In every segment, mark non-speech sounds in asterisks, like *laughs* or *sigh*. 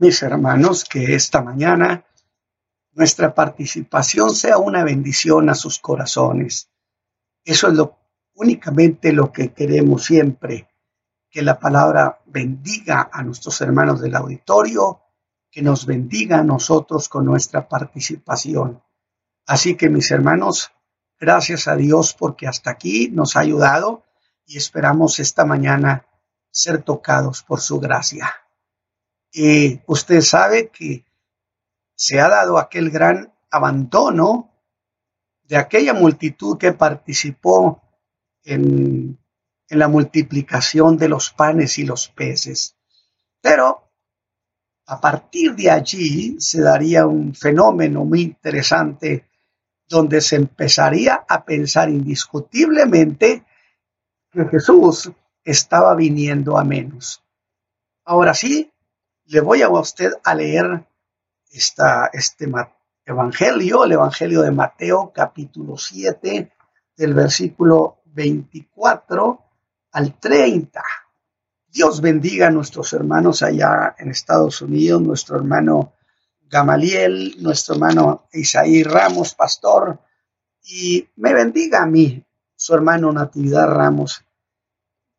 mis hermanos, que esta mañana nuestra participación sea una bendición a sus corazones. Eso es lo únicamente lo que queremos siempre, que la palabra bendiga a nuestros hermanos del auditorio, que nos bendiga a nosotros con nuestra participación. Así que mis hermanos, gracias a Dios porque hasta aquí nos ha ayudado y esperamos esta mañana ser tocados por su gracia. Y usted sabe que se ha dado aquel gran abandono de aquella multitud que participó en, en la multiplicación de los panes y los peces. Pero a partir de allí se daría un fenómeno muy interesante donde se empezaría a pensar indiscutiblemente que Jesús estaba viniendo a menos. Ahora sí, le voy a usted a leer este Evangelio, el Evangelio de Mateo capítulo 7, del versículo 24 al 30. Dios bendiga a nuestros hermanos allá en Estados Unidos, nuestro hermano Gamaliel, nuestro hermano Isaí Ramos, pastor, y me bendiga a mí, su hermano Natividad Ramos.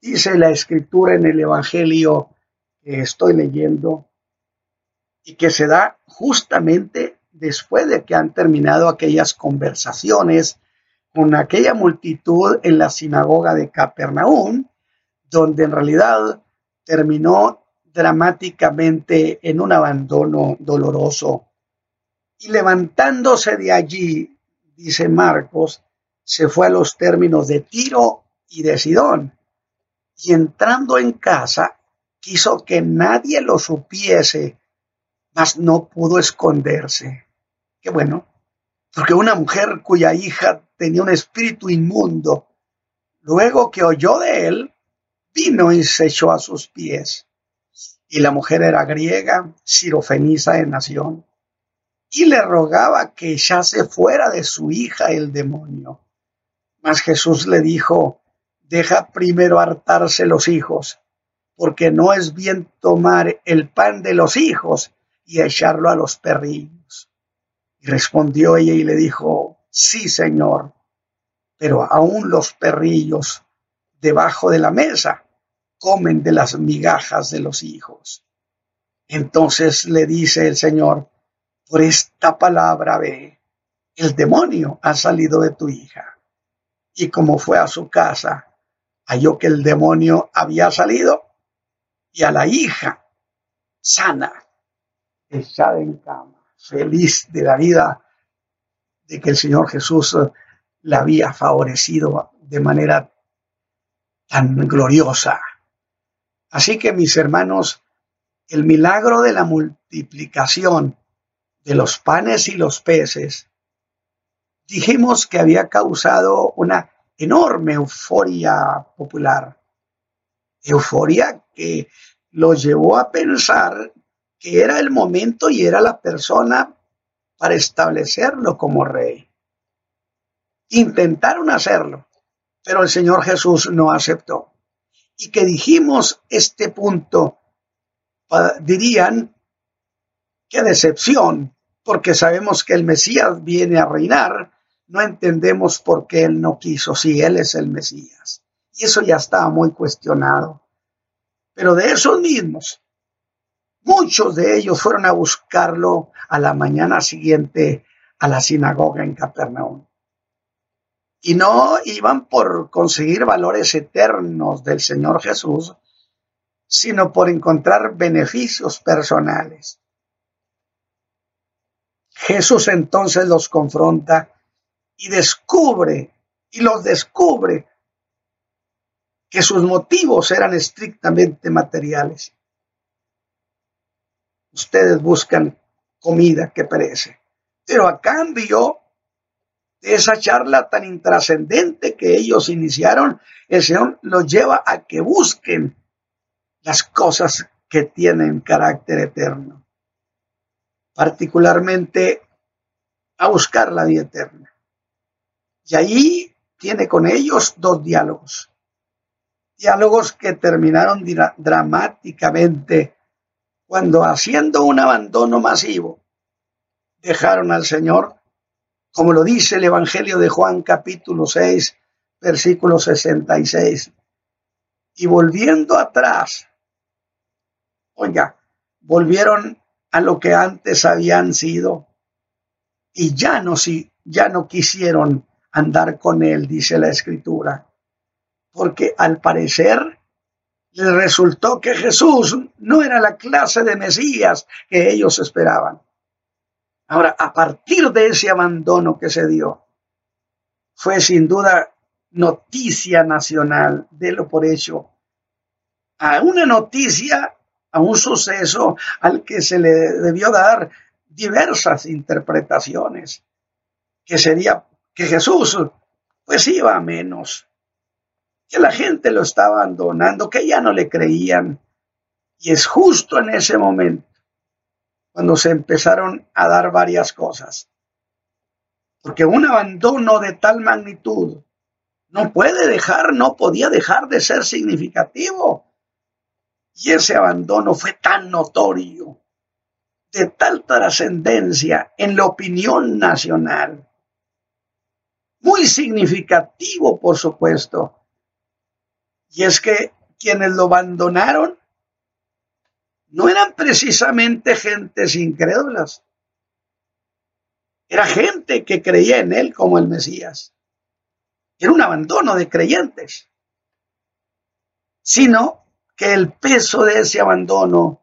Dice la escritura en el Evangelio que estoy leyendo y que se da justamente después de que han terminado aquellas conversaciones con aquella multitud en la sinagoga de Capernaum, donde en realidad terminó dramáticamente en un abandono doloroso. Y levantándose de allí, dice Marcos, se fue a los términos de Tiro y de Sidón. Y entrando en casa, quiso que nadie lo supiese, mas no pudo esconderse. Qué bueno, porque una mujer cuya hija tenía un espíritu inmundo, luego que oyó de él, vino y se echó a sus pies. Y la mujer era griega, sirofenisa de nación, y le rogaba que echase fuera de su hija el demonio. Mas Jesús le dijo, deja primero hartarse los hijos, porque no es bien tomar el pan de los hijos y echarlo a los perrillos. Y respondió ella y le dijo, sí, Señor, pero aún los perrillos debajo de la mesa comen de las migajas de los hijos. Entonces le dice el Señor, por esta palabra ve, el demonio ha salido de tu hija. Y como fue a su casa, halló que el demonio había salido y a la hija sana, echada en cama, feliz de la vida de que el Señor Jesús la había favorecido de manera tan gloriosa. Así que mis hermanos, el milagro de la multiplicación de los panes y los peces, dijimos que había causado una enorme euforia popular. Euforia que lo llevó a pensar que era el momento y era la persona para establecerlo como rey. Intentaron hacerlo, pero el Señor Jesús no aceptó y que dijimos este punto, dirían, qué decepción, porque sabemos que el Mesías viene a reinar, no entendemos por qué él no quiso, si él es el Mesías. Eso ya estaba muy cuestionado. Pero de esos mismos, muchos de ellos fueron a buscarlo a la mañana siguiente a la sinagoga en Capernaum. Y no iban por conseguir valores eternos del Señor Jesús, sino por encontrar beneficios personales. Jesús entonces los confronta y descubre, y los descubre, que sus motivos eran estrictamente materiales. Ustedes buscan comida que perece, pero a cambio de esa charla tan intrascendente que ellos iniciaron, el Señor los lleva a que busquen las cosas que tienen carácter eterno, particularmente a buscar la vida eterna. Y allí tiene con ellos dos diálogos, diálogos que terminaron dramáticamente cuando haciendo un abandono masivo dejaron al Señor, como lo dice el Evangelio de Juan capítulo 6, versículo 66. Y volviendo atrás, oiga, volvieron a lo que antes habían sido y ya no, ya no quisieron andar con él, dice la escritura, porque al parecer les resultó que Jesús no era la clase de Mesías que ellos esperaban. Ahora, a partir de ese abandono que se dio, fue sin duda noticia nacional, de lo por hecho, a una noticia, a un suceso al que se le debió dar diversas interpretaciones, que sería que Jesús pues iba a menos, que la gente lo estaba abandonando, que ya no le creían. Y es justo en ese momento cuando se empezaron a dar varias cosas. Porque un abandono de tal magnitud no puede dejar, no podía dejar de ser significativo. Y ese abandono fue tan notorio, de tal trascendencia en la opinión nacional. Muy significativo, por supuesto. Y es que quienes lo abandonaron no eran precisamente gentes incrédulas. Era gente que creía en él como el Mesías. Era un abandono de creyentes. Sino que el peso de ese abandono,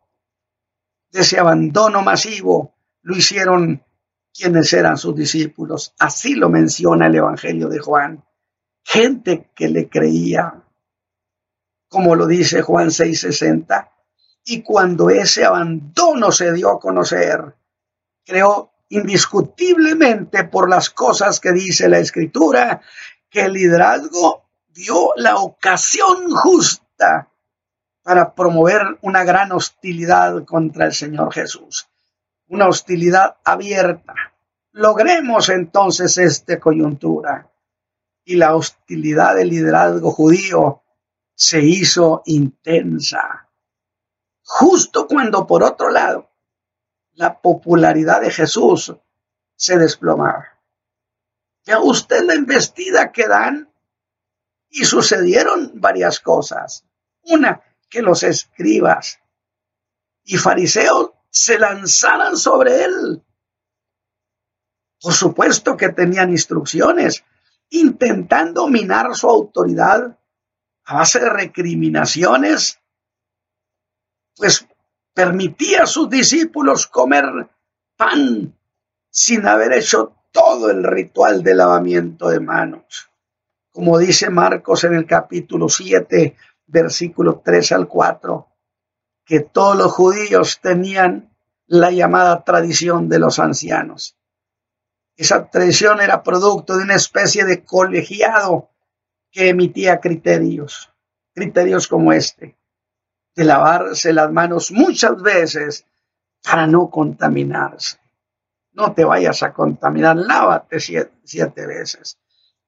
de ese abandono masivo, lo hicieron quienes eran sus discípulos. Así lo menciona el Evangelio de Juan. Gente que le creía, como lo dice Juan 6:60, y cuando ese abandono se dio a conocer, creo indiscutiblemente por las cosas que dice la escritura, que el liderazgo dio la ocasión justa para promover una gran hostilidad contra el Señor Jesús, una hostilidad abierta. Logremos entonces esta coyuntura y la hostilidad del liderazgo judío se hizo intensa justo cuando por otro lado la popularidad de Jesús se desplomaba. Vea usted la embestida que dan y sucedieron varias cosas. Una, que los escribas y fariseos se lanzaran sobre él. Por supuesto que tenían instrucciones, intentando minar su autoridad a base de recriminaciones pues permitía a sus discípulos comer pan sin haber hecho todo el ritual de lavamiento de manos. Como dice Marcos en el capítulo 7, versículo 3 al 4, que todos los judíos tenían la llamada tradición de los ancianos. Esa tradición era producto de una especie de colegiado que emitía criterios, criterios como este de lavarse las manos muchas veces para no contaminarse. No te vayas a contaminar, lávate siete, veces.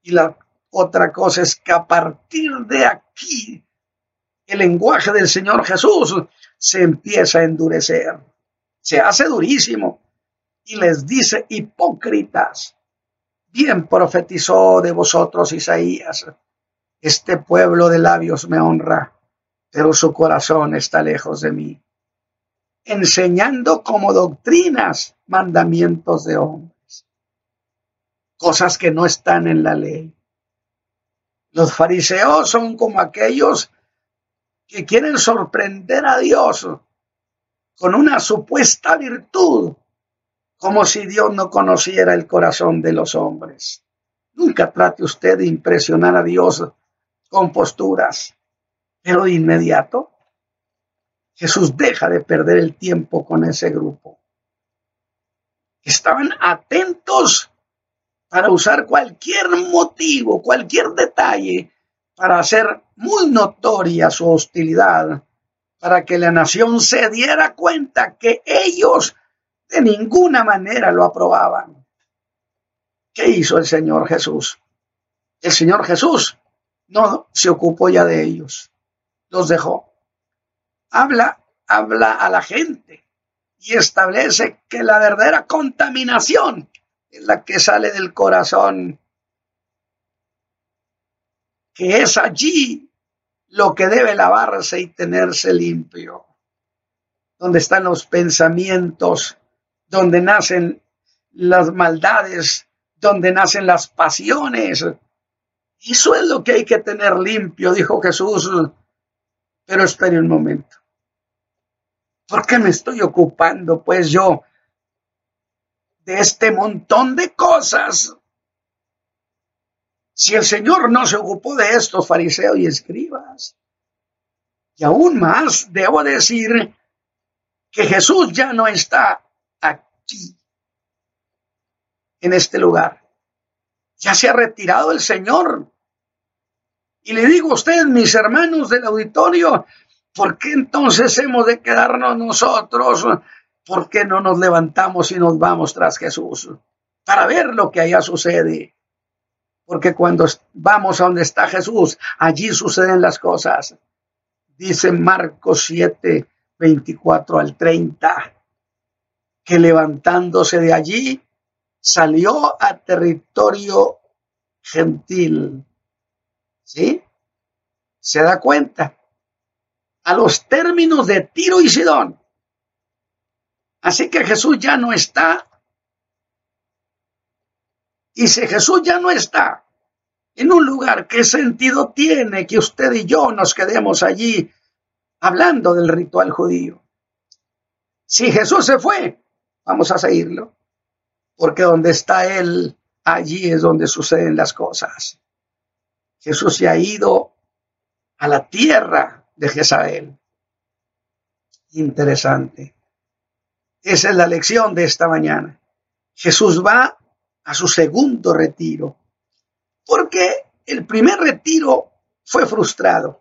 Y la otra cosa es que a partir de aquí el lenguaje del Señor Jesús se empieza a endurecer, se hace durísimo y les dice hipócritas. Bien profetizó de vosotros Isaías, este pueblo de labios me honra, pero su corazón está lejos de mí, enseñando como doctrinas mandamientos de hombres, cosas que no están en la ley. Los fariseos son como aquellos que quieren sorprender a Dios con una supuesta virtud, como si Dios no conociera el corazón de los hombres. Nunca trate usted de impresionar a Dios con posturas. Pero de inmediato, Jesús deja de perder el tiempo con ese grupo. Estaban atentos para usar cualquier motivo, cualquier detalle para hacer muy notoria su hostilidad, para que la nación se diera cuenta que ellos de ninguna manera lo aprobaban. ¿Qué hizo el Señor Jesús? El Señor Jesús no se ocupó ya de ellos los dejó. Habla habla a la gente y establece que la verdadera contaminación es la que sale del corazón, que es allí lo que debe lavarse y tenerse limpio, donde están los pensamientos, donde nacen las maldades, donde nacen las pasiones. Eso es lo que hay que tener limpio, dijo Jesús. Pero espere un momento. ¿Por qué me estoy ocupando, pues yo, de este montón de cosas? Si el Señor no se ocupó de estos fariseos y escribas. Y aún más, debo decir que Jesús ya no está aquí en este lugar. Ya se ha retirado el Señor. Y le digo a ustedes, mis hermanos del auditorio, ¿por qué entonces hemos de quedarnos nosotros? ¿Por qué no nos levantamos y nos vamos tras Jesús? Para ver lo que allá sucede. Porque cuando vamos a donde está Jesús, allí suceden las cosas. Dice Marcos 7, 24 al 30, que levantándose de allí, salió a territorio gentil. ¿Sí? ¿Se da cuenta? A los términos de Tiro y Sidón. Así que Jesús ya no está. Y si Jesús ya no está en un lugar, ¿qué sentido tiene que usted y yo nos quedemos allí hablando del ritual judío? Si Jesús se fue, vamos a seguirlo porque donde está Él, allí es donde suceden las cosas. Jesús se ha ido a la tierra de Jezabel. Interesante. Esa es la lección de esta mañana. Jesús va a su segundo retiro, porque el primer retiro fue frustrado.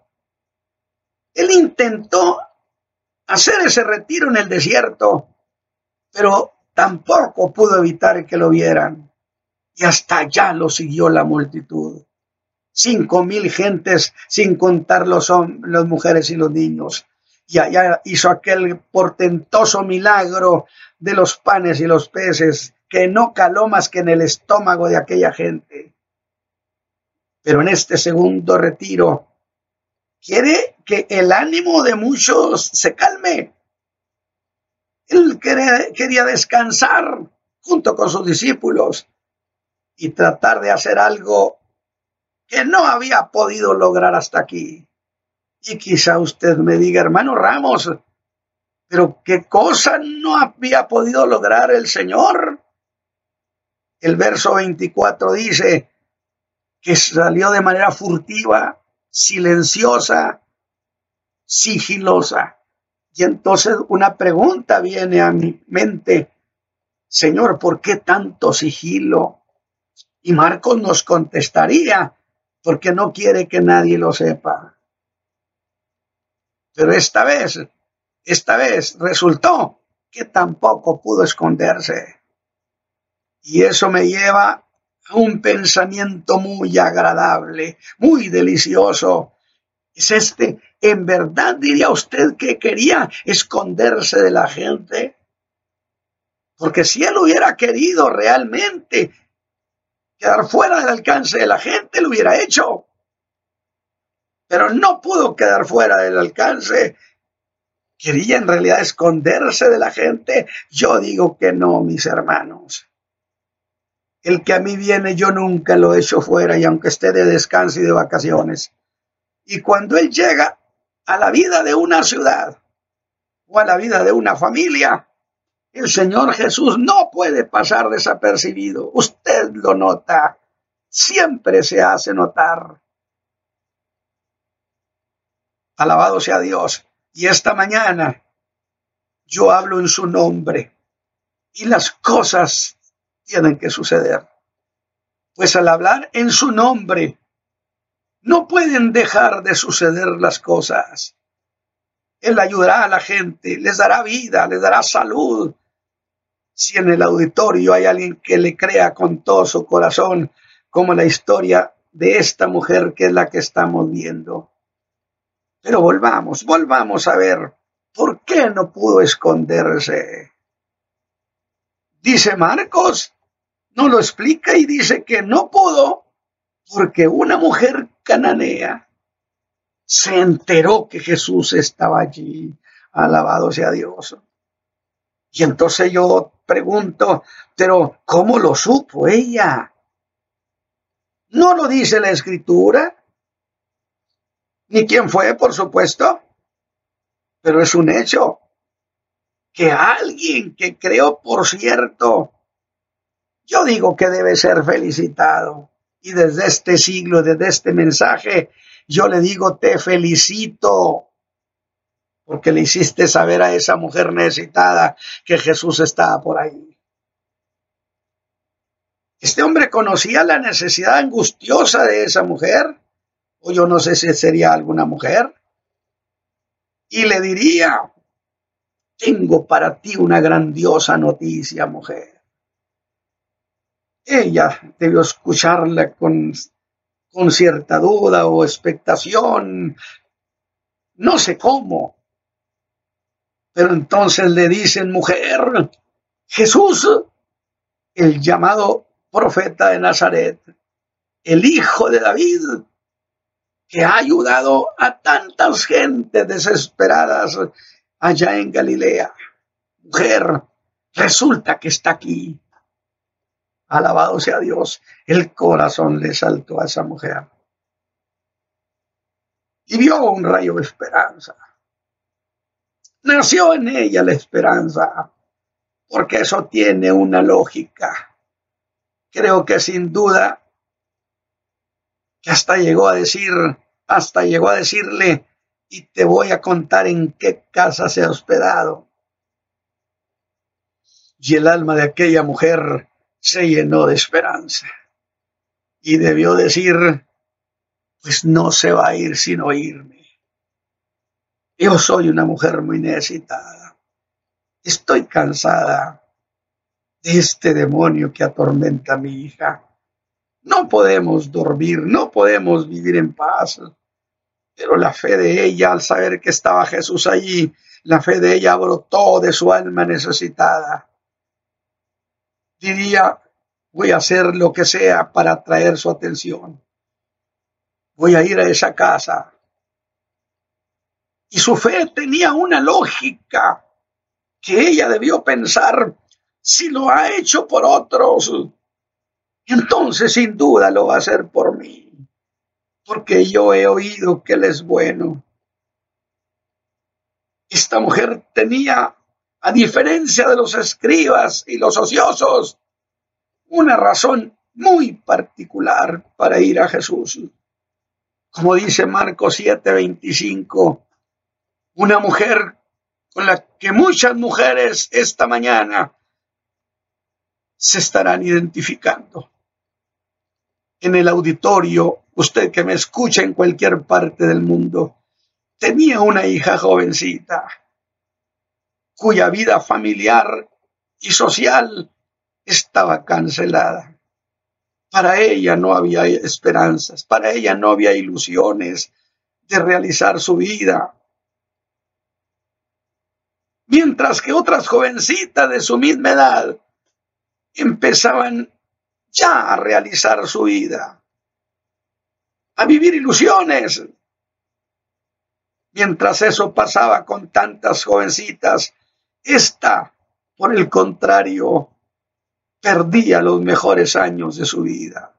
Él intentó hacer ese retiro en el desierto, pero tampoco pudo evitar que lo vieran. Y hasta allá lo siguió la multitud. Cinco mil gentes, sin contar los hombres, las mujeres y los niños. Y allá hizo aquel portentoso milagro de los panes y los peces, que no caló más que en el estómago de aquella gente. Pero en este segundo retiro, quiere que el ánimo de muchos se calme él quería, descansar junto con sus discípulos y tratar de hacer algo que no había podido lograr hasta aquí. Y quizá usted me diga, hermano Ramos, pero ¿qué cosa no había podido lograr el Señor? El verso 24 dice que salió de manera furtiva, silenciosa, sigilosa. Y entonces una pregunta viene a mi mente, Señor, ¿por qué tanto sigilo? Y Marcos nos contestaría, porque no quiere que nadie lo sepa. Pero esta vez, esta vez resultó que tampoco pudo esconderse. Y eso me lleva a un pensamiento muy agradable, muy delicioso, es este, ¿en verdad diría usted que quería esconderse de la gente? Porque si él hubiera querido realmente quedar fuera del alcance de la gente, lo hubiera hecho. Pero no pudo quedar fuera del alcance. ¿Quería en realidad esconderse de la gente? Yo digo que no, mis hermanos. El que a mí viene yo nunca lo he hecho fuera y aunque esté de descanso y de vacaciones. Y cuando Él llega a la vida de una ciudad o a la vida de una familia, el Señor Jesús no puede pasar desapercibido. Usted lo nota, siempre se hace notar. Alabado sea Dios. Y esta mañana yo hablo en su nombre y las cosas tienen que suceder. Pues al hablar en su nombre, no pueden dejar de suceder las cosas. Él ayudará a la gente, les dará vida, les dará salud. Si en el auditorio hay alguien que le crea con todo su corazón, como la historia de esta mujer que es la que estamos viendo. Pero volvamos, volvamos a ver ¿Por qué no pudo esconderse? Dice Marcos, no lo explica y dice que no pudo porque una mujer cananea se enteró que Jesús estaba allí. Alabado sea Dios. Y entonces yo pregunto, pero ¿cómo lo supo ella? ¿No lo dice la escritura? Ni quién fue, por supuesto. Pero es un hecho que alguien que creo, por cierto, yo digo que debe ser felicitado. Y desde este siglo, desde este mensaje, yo le digo, te felicito porque le hiciste saber a esa mujer necesitada que Jesús estaba por ahí. Este hombre conocía la necesidad angustiosa de esa mujer, o yo no sé si sería alguna mujer, y le diría, tengo para ti una grandiosa noticia, mujer. Ella debió escucharla con, con cierta duda o expectación, no sé cómo, pero entonces le dicen, mujer, Jesús, el llamado profeta de Nazaret, el hijo de David, que ha ayudado a tantas gentes desesperadas allá en Galilea. Mujer, resulta que está aquí. Alabado sea Dios. El corazón le saltó a esa mujer. Y vio un rayo de esperanza. Nació en ella la esperanza, porque eso tiene una lógica. Creo que sin duda, que hasta llegó a decir, hasta llegó a decirle, y te voy a contar en qué casa se ha hospedado. Y el alma de aquella mujer se llenó de esperanza. Y debió decir, pues no se va a ir sin oírme. Yo soy una mujer muy necesitada. Estoy cansada de este demonio que atormenta a mi hija. No podemos dormir, no podemos vivir en paz. Pero la fe de ella, al saber que estaba Jesús allí, la fe de ella brotó de su alma necesitada. Diría, voy a hacer lo que sea para atraer su atención. Voy a ir a esa casa y su fe tenía una lógica que ella debió pensar, si lo ha hecho por otros, entonces sin duda lo va a hacer por mí, porque yo he oído que Él es bueno. Esta mujer tenía, a diferencia de los escribas y los ociosos, una razón muy particular para ir a Jesús. Como dice Marcos 7:25, una mujer con la que muchas mujeres esta mañana se estarán identificando. En el auditorio, usted que me escucha en cualquier parte del mundo, tenía una hija jovencita cuya vida familiar y social estaba cancelada. Para ella no había esperanzas, para ella no había ilusiones de realizar su vida, mientras que otras jovencitas de su misma edad empezaban ya a realizar su vida, a vivir ilusiones. Mientras eso pasaba con tantas jovencitas, esta, por el contrario, perdía los mejores años de su vida.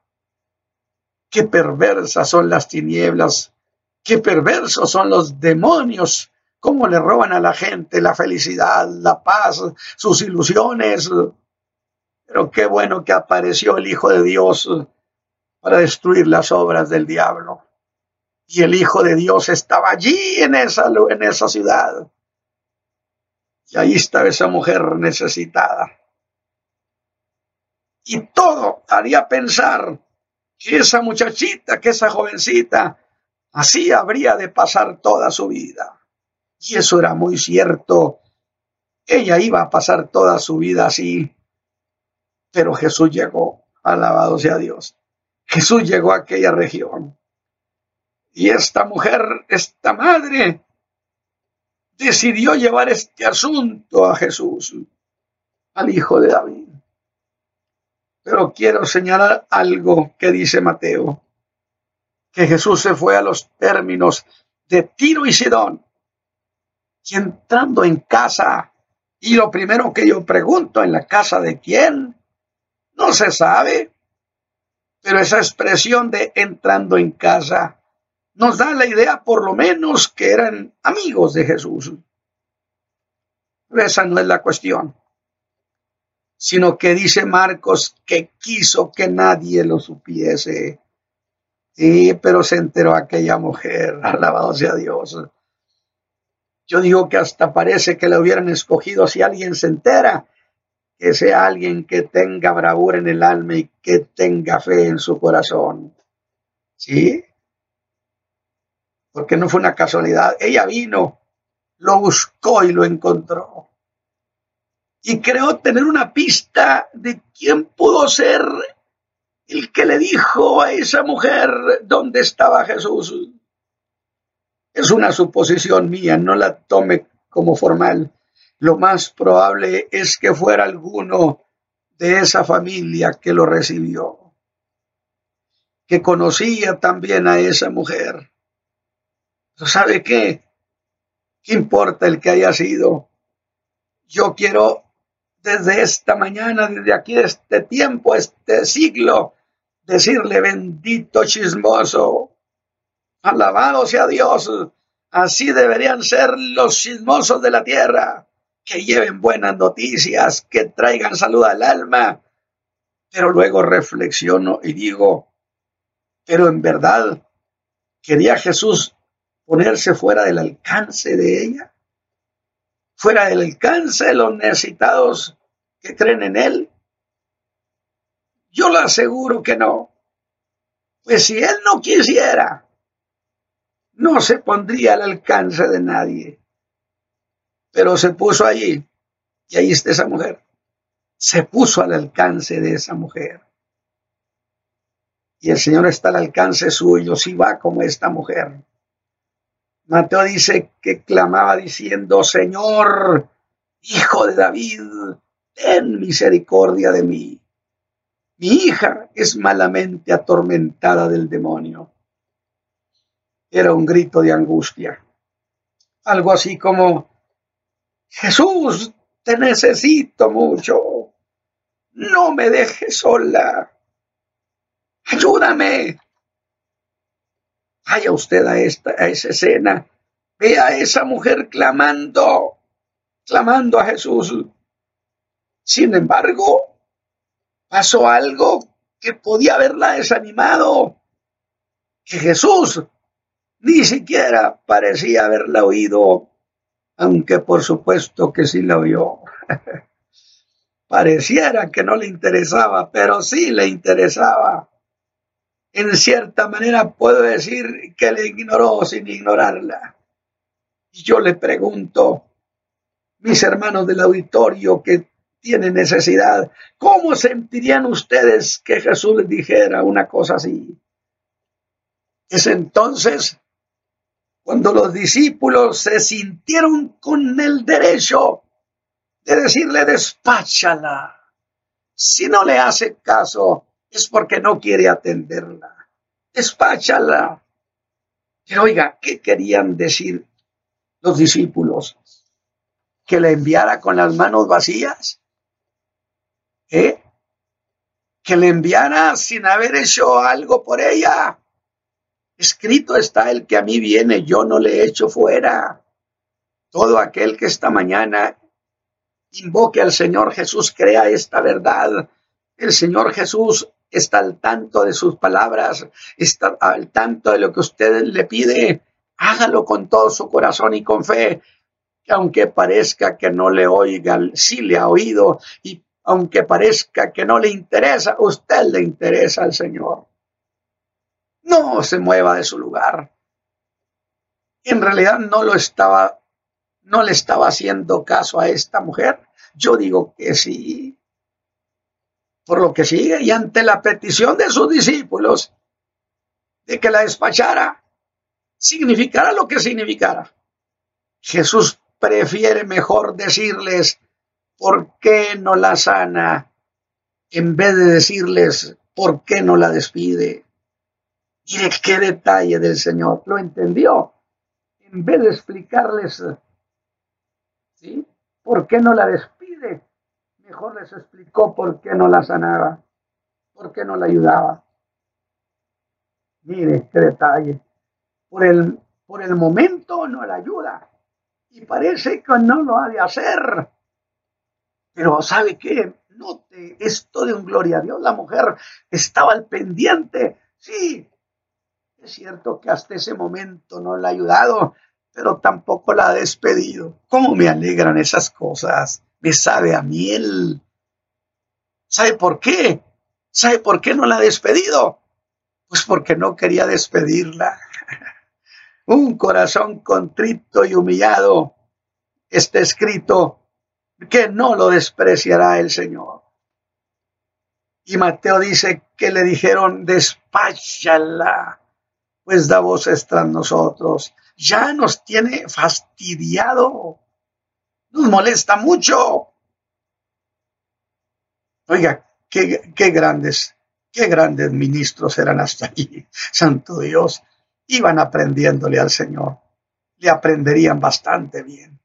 Qué perversas son las tinieblas, qué perversos son los demonios cómo le roban a la gente la felicidad, la paz, sus ilusiones. Pero qué bueno que apareció el Hijo de Dios para destruir las obras del diablo. Y el Hijo de Dios estaba allí en esa, en esa ciudad. Y ahí estaba esa mujer necesitada. Y todo haría pensar que esa muchachita, que esa jovencita, así habría de pasar toda su vida. Y eso era muy cierto. Ella iba a pasar toda su vida así. Pero Jesús llegó, alabado sea Dios. Jesús llegó a aquella región. Y esta mujer, esta madre, decidió llevar este asunto a Jesús, al hijo de David. Pero quiero señalar algo que dice Mateo, que Jesús se fue a los términos de Tiro y Sidón, y entrando en casa, y lo primero que yo pregunto, ¿en la casa de quién? No se sabe, pero esa expresión de entrando en casa nos da la idea por lo menos que eran amigos de Jesús. Pero esa no es la cuestión, sino que dice Marcos que quiso que nadie lo supiese. Sí, pero se enteró aquella mujer, *laughs* alabado sea Dios. Yo digo que hasta parece que la hubieran escogido si alguien se entera, que sea alguien que tenga bravura en el alma y que tenga fe en su corazón. ¿Sí? Porque no fue una casualidad. Ella vino, lo buscó y lo encontró. Y creó tener una pista de quién pudo ser el que le dijo a esa mujer dónde estaba Jesús. Es una suposición mía, no la tome como formal. Lo más probable es que fuera alguno de esa familia que lo recibió, que conocía también a esa mujer ¿Sabe qué? ¿Qué importa el que haya sido? Yo quiero desde esta mañana, desde aquí, este tiempo, este siglo, decirle bendito chismoso. Alabado sea Dios. Así deberían ser los chismosos de la tierra, que lleven buenas noticias, que traigan salud al alma. Pero luego reflexiono y digo, pero en verdad, ¿quería Jesús ponerse fuera del alcance de ella, fuera del alcance de los necesitados que creen en Él? Yo le aseguro que no. Pues si Él no quisiera, no se pondría al alcance de nadie. Pero se puso allí, y ahí está esa mujer. Se puso al alcance de esa mujer. Y el Señor está al alcance suyo si va como esta mujer. Mateo dice que clamaba diciendo, Señor, Hijo de David, ten misericordia de mí. Mi hija es malamente atormentada del demonio. Era un grito de angustia. Algo así como, Jesús, te necesito mucho. No me dejes sola. Ayúdame. Vaya usted a, esta, a esa escena, vea a esa mujer clamando, clamando a Jesús. Sin embargo, pasó algo que podía haberla desanimado, que Jesús ni siquiera parecía haberla oído, aunque por supuesto que sí la oyó. *laughs* Pareciera que no le interesaba, pero sí le interesaba en cierta manera puedo decir que le ignoró sin ignorarla. Y yo le pregunto, mis hermanos del auditorio que tienen necesidad, ¿cómo sentirían ustedes que Jesús les dijera una cosa así? Es entonces cuando los discípulos se sintieron con el derecho de decirle despáchala. Si no le hace caso, es porque no quiere atenderla. Despáchala. Pero oiga, ¿qué querían decir los discípulos? ¿Que la enviara con las manos vacías? ¿Eh? ¿Que le enviara sin haber hecho algo por ella? Escrito está el que a mí viene, yo no le echo fuera. Todo aquel que esta mañana invoque al Señor Jesús crea esta verdad. El Señor Jesús está al tanto de sus palabras, está al tanto de lo que usted le pide, hágalo con todo su corazón y con fe, que aunque parezca que no le oiga, sí le ha oído, y aunque parezca que no le interesa, usted le interesa al Señor. No se mueva de su lugar. En realidad no lo estaba, no le estaba haciendo caso a esta mujer. Yo digo que sí por lo que sigue y ante la petición de sus discípulos de que la despachara, significara lo que significara. Jesús prefiere mejor decirles por qué no la sana en vez de decirles por qué no la despide. Mire qué detalle del Señor, lo entendió. En vez de explicarles, ¿sí? ¿Por qué no la despide? Mejor les explicó por qué no la sanaba, por qué no la ayudaba. Mire qué detalle. Por el, por el momento no la ayuda y parece que no lo ha de hacer. Pero ¿sabe qué? Note esto de un gloria a Dios. La mujer estaba al pendiente. Sí, es cierto que hasta ese momento no la ha ayudado, pero tampoco la ha despedido. ¿Cómo me alegran esas cosas? Me sabe a miel. ¿Sabe por qué? ¿Sabe por qué no la ha despedido? Pues porque no quería despedirla. *laughs* Un corazón contrito y humillado está escrito que no lo despreciará el Señor. Y Mateo dice que le dijeron, despáchala, pues da voces tras nosotros. Ya nos tiene fastidiado, nos molesta mucho. Oiga, qué, grandes, qué grandes ministros eran hasta ahí, *laughs* santo Dios. Iban aprendiéndole al Señor, le aprenderían bastante bien.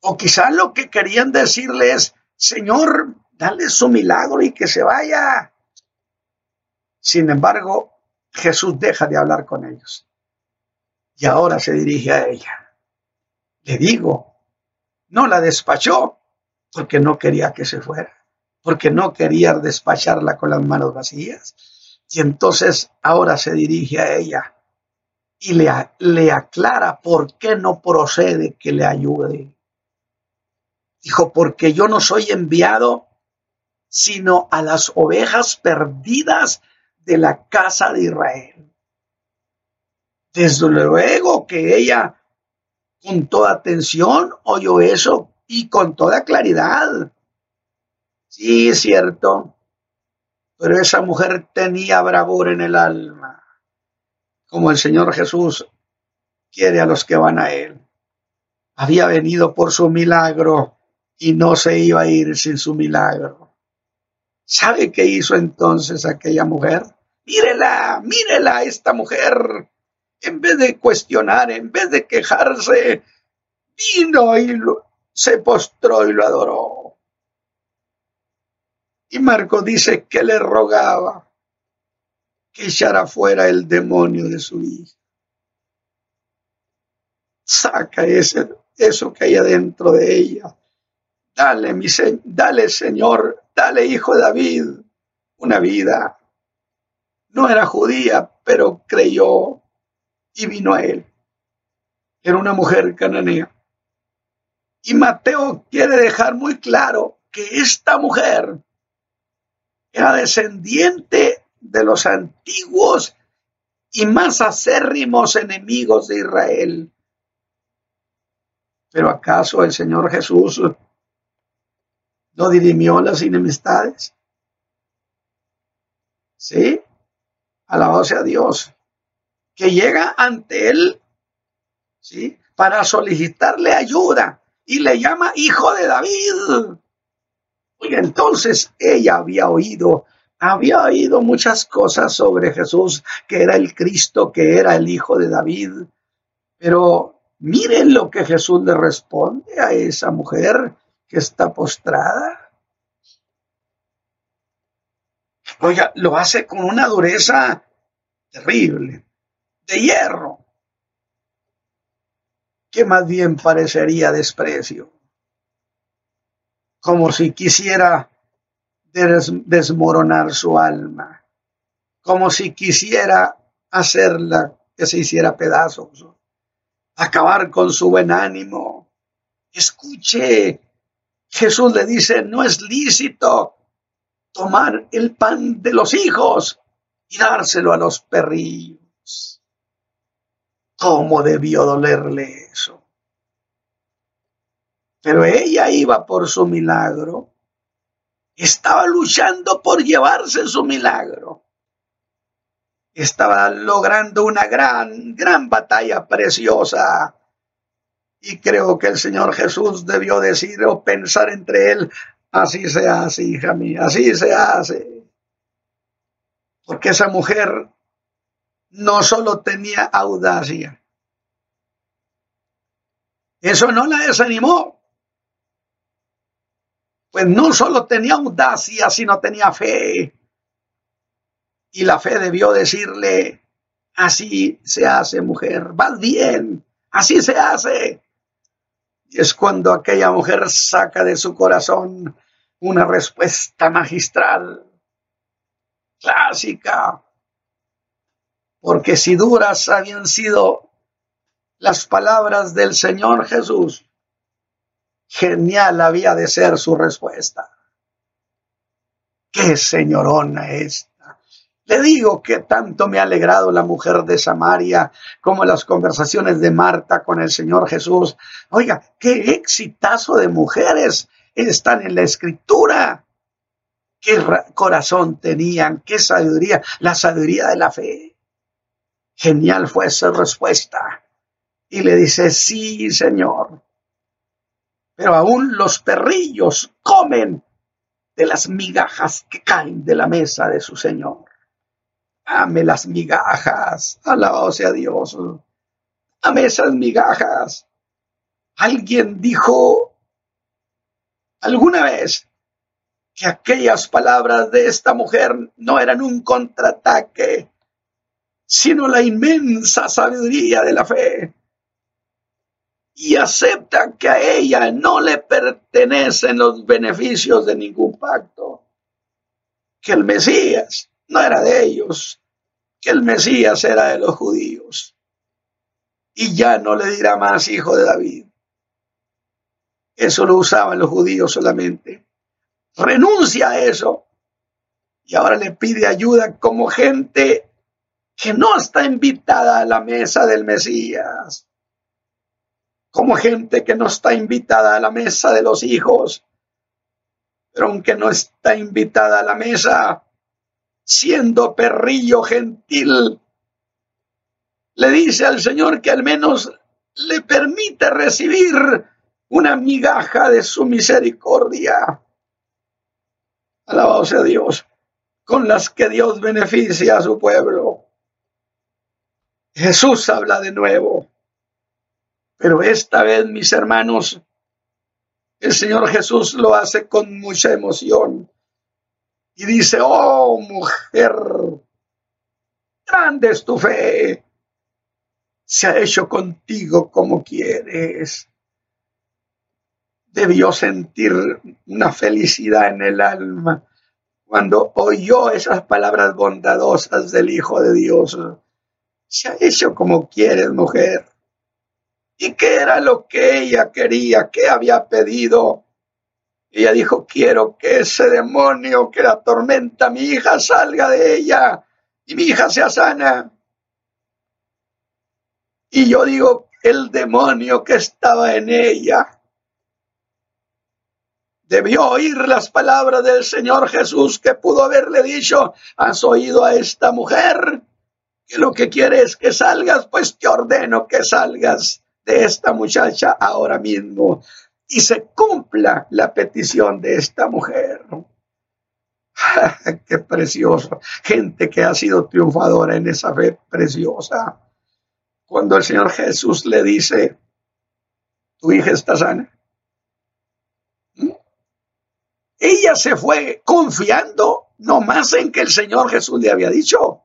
O quizá lo que querían decirle es, Señor, dale su milagro y que se vaya. Sin embargo, Jesús deja de hablar con ellos. Y ahora se dirige a ella. Le digo, no la despachó porque no quería que se fuera, porque no quería despacharla con las manos vacías. Y entonces ahora se dirige a ella y le, le aclara por qué no procede que le ayude. Dijo, porque yo no soy enviado sino a las ovejas perdidas de la casa de Israel. Desde luego que ella con toda atención oyó eso y con toda claridad. Sí, es cierto, pero esa mujer tenía bravura en el alma, como el Señor Jesús quiere a los que van a Él. Había venido por su milagro y no se iba a ir sin su milagro. ¿Sabe qué hizo entonces aquella mujer? Mírela, mírela esta mujer. En vez de cuestionar, en vez de quejarse, vino y se postró y lo adoró. Y Marco dice que le rogaba que echara fuera el demonio de su hija. Saca ese, eso que hay adentro de ella Dale, mi dale, Señor, dale, hijo de David, una vida. No era judía, pero creyó y vino a él. Era una mujer cananea. Y Mateo quiere dejar muy claro que esta mujer era descendiente de los antiguos y más acérrimos enemigos de Israel. Pero acaso el Señor Jesús no dirimió las enemistades. ¿Sí? Alabado sea Dios. Que llega ante él, ¿sí? Para solicitarle ayuda y le llama hijo de David. Y entonces ella había oído, había oído muchas cosas sobre Jesús, que era el Cristo, que era el hijo de David. Pero miren lo que Jesús le responde a esa mujer que está postrada. Oiga, lo hace con una dureza terrible, de hierro, que más bien parecería desprecio, como si quisiera desmoronar su alma, como si quisiera hacerla que se hiciera pedazos, acabar con su buen ánimo. Escuche Jesús le dice, no es lícito tomar el pan de los hijos y dárselo a los perrillos. ¿Cómo debió dolerle eso? Pero ella iba por su milagro. Estaba luchando por llevarse su milagro. Estaba logrando una gran, gran batalla preciosa Y creo que el Señor Jesús debió decir o pensar entre él, así se hace, hija mía, así se hace. Porque esa mujer no solo tenía audacia, eso no la desanimó. Pues no solo tenía audacia, sino tenía fe. Y la fe debió decirle, así se hace mujer, vas bien, así se hace. Y es cuando aquella mujer saca de su corazón una respuesta magistral, clásica, porque si duras habían sido las palabras del Señor Jesús, genial había de ser su respuesta. ¡Qué señorona esta! Le digo que tanto me ha alegrado la mujer de Samaria como las conversaciones de Marta con el Señor Jesús. Oiga, qué exitazo de mujeres están en la escritura. Qué corazón tenían, qué sabiduría, la sabiduría de la fe. Genial fue esa respuesta y le dice, sí, Señor. Pero aún los perrillos comen de las migajas que caen de la mesa de su Señor. Ame las migajas, alabado sea Dios. Ame esas migajas. Alguien dijo alguna vez que aquellas palabras de esta mujer no eran un contraataque, sino la inmensa sabiduría de la fe y acepta que a ella no le pertenecen los beneficios de ningún pacto, que el Mesías no era de ellos, que el Mesías era de los judíos. Y ya no le dirá más hijo de David. Eso lo usaban los judíos solamente. Renuncia a eso. Y ahora le pide ayuda como gente que no está invitada a la mesa del Mesías como gente que no está invitada a la mesa de los hijos, pero aunque no está invitada a la mesa, siendo perrillo gentil, le dice al Señor que al menos le permite recibir una migaja de su misericordia. Alabado sea Dios, con las que Dios beneficia a su pueblo. Jesús habla de nuevo. Pero esta vez, mis hermanos, el Señor Jesús lo hace con mucha emoción. Y dice, oh mujer, grande es tu fe. Se ha hecho contigo como quieres. Debió sentir una felicidad en el alma cuando oyó esas palabras bondadosas del Hijo de Dios. Se ha hecho como quieres, mujer. ¿Y qué era lo que ella quería? ¿Qué había pedido? Ella dijo, quiero que ese demonio que la atormenta a mi hija salga de ella y mi hija sea sana. Y yo digo, el demonio que estaba en ella debió oír las palabras del Señor Jesús que pudo haberle dicho, has oído a esta mujer que lo que quiere es que salgas, pues te ordeno que salgas de esta muchacha ahora mismo y se cumpla la petición de esta mujer. *laughs* Qué precioso. Gente que ha sido triunfadora en esa fe preciosa. Cuando el Señor Jesús le dice, tu hija está sana. ¿Mm? Ella se fue confiando no más en que el Señor Jesús le había dicho.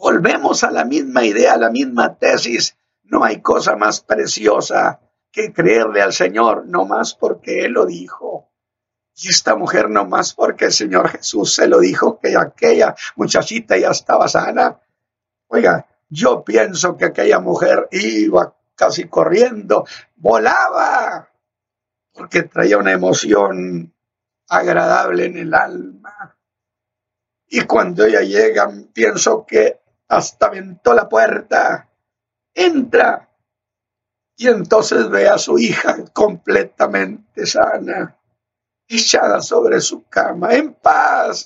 Volvemos a la misma idea, a la misma tesis no hay cosa más preciosa que creerle al Señor, no más porque Él lo dijo. Y esta mujer, no más porque el Señor Jesús se lo dijo, que aquella muchachita ya estaba sana. Oiga, yo pienso que aquella mujer iba casi corriendo, volaba, porque traía una emoción agradable en el alma. Y cuando ella llega, pienso que hasta aventó la puerta entra y entonces ve a su hija completamente sana, echada sobre su cama, en paz.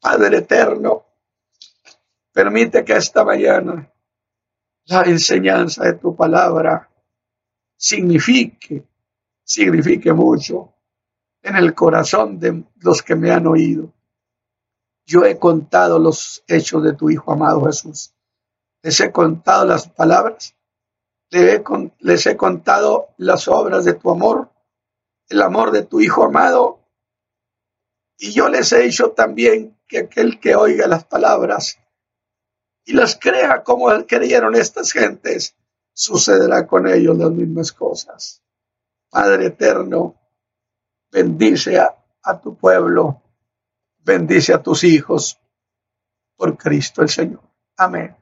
Padre eterno, permite que esta mañana la enseñanza de tu palabra signifique, signifique mucho en el corazón de los que me han oído. Yo he contado los hechos de tu Hijo amado Jesús. Les he contado las palabras, les he, contado las obras de tu amor, el amor de tu Hijo amado. Y yo les he dicho también que aquel que oiga las palabras y las crea como creyeron estas gentes, sucederá con ellos las mismas cosas. Padre eterno, bendice a tu pueblo bendice a tus hijos por Cristo el Señor. Amén.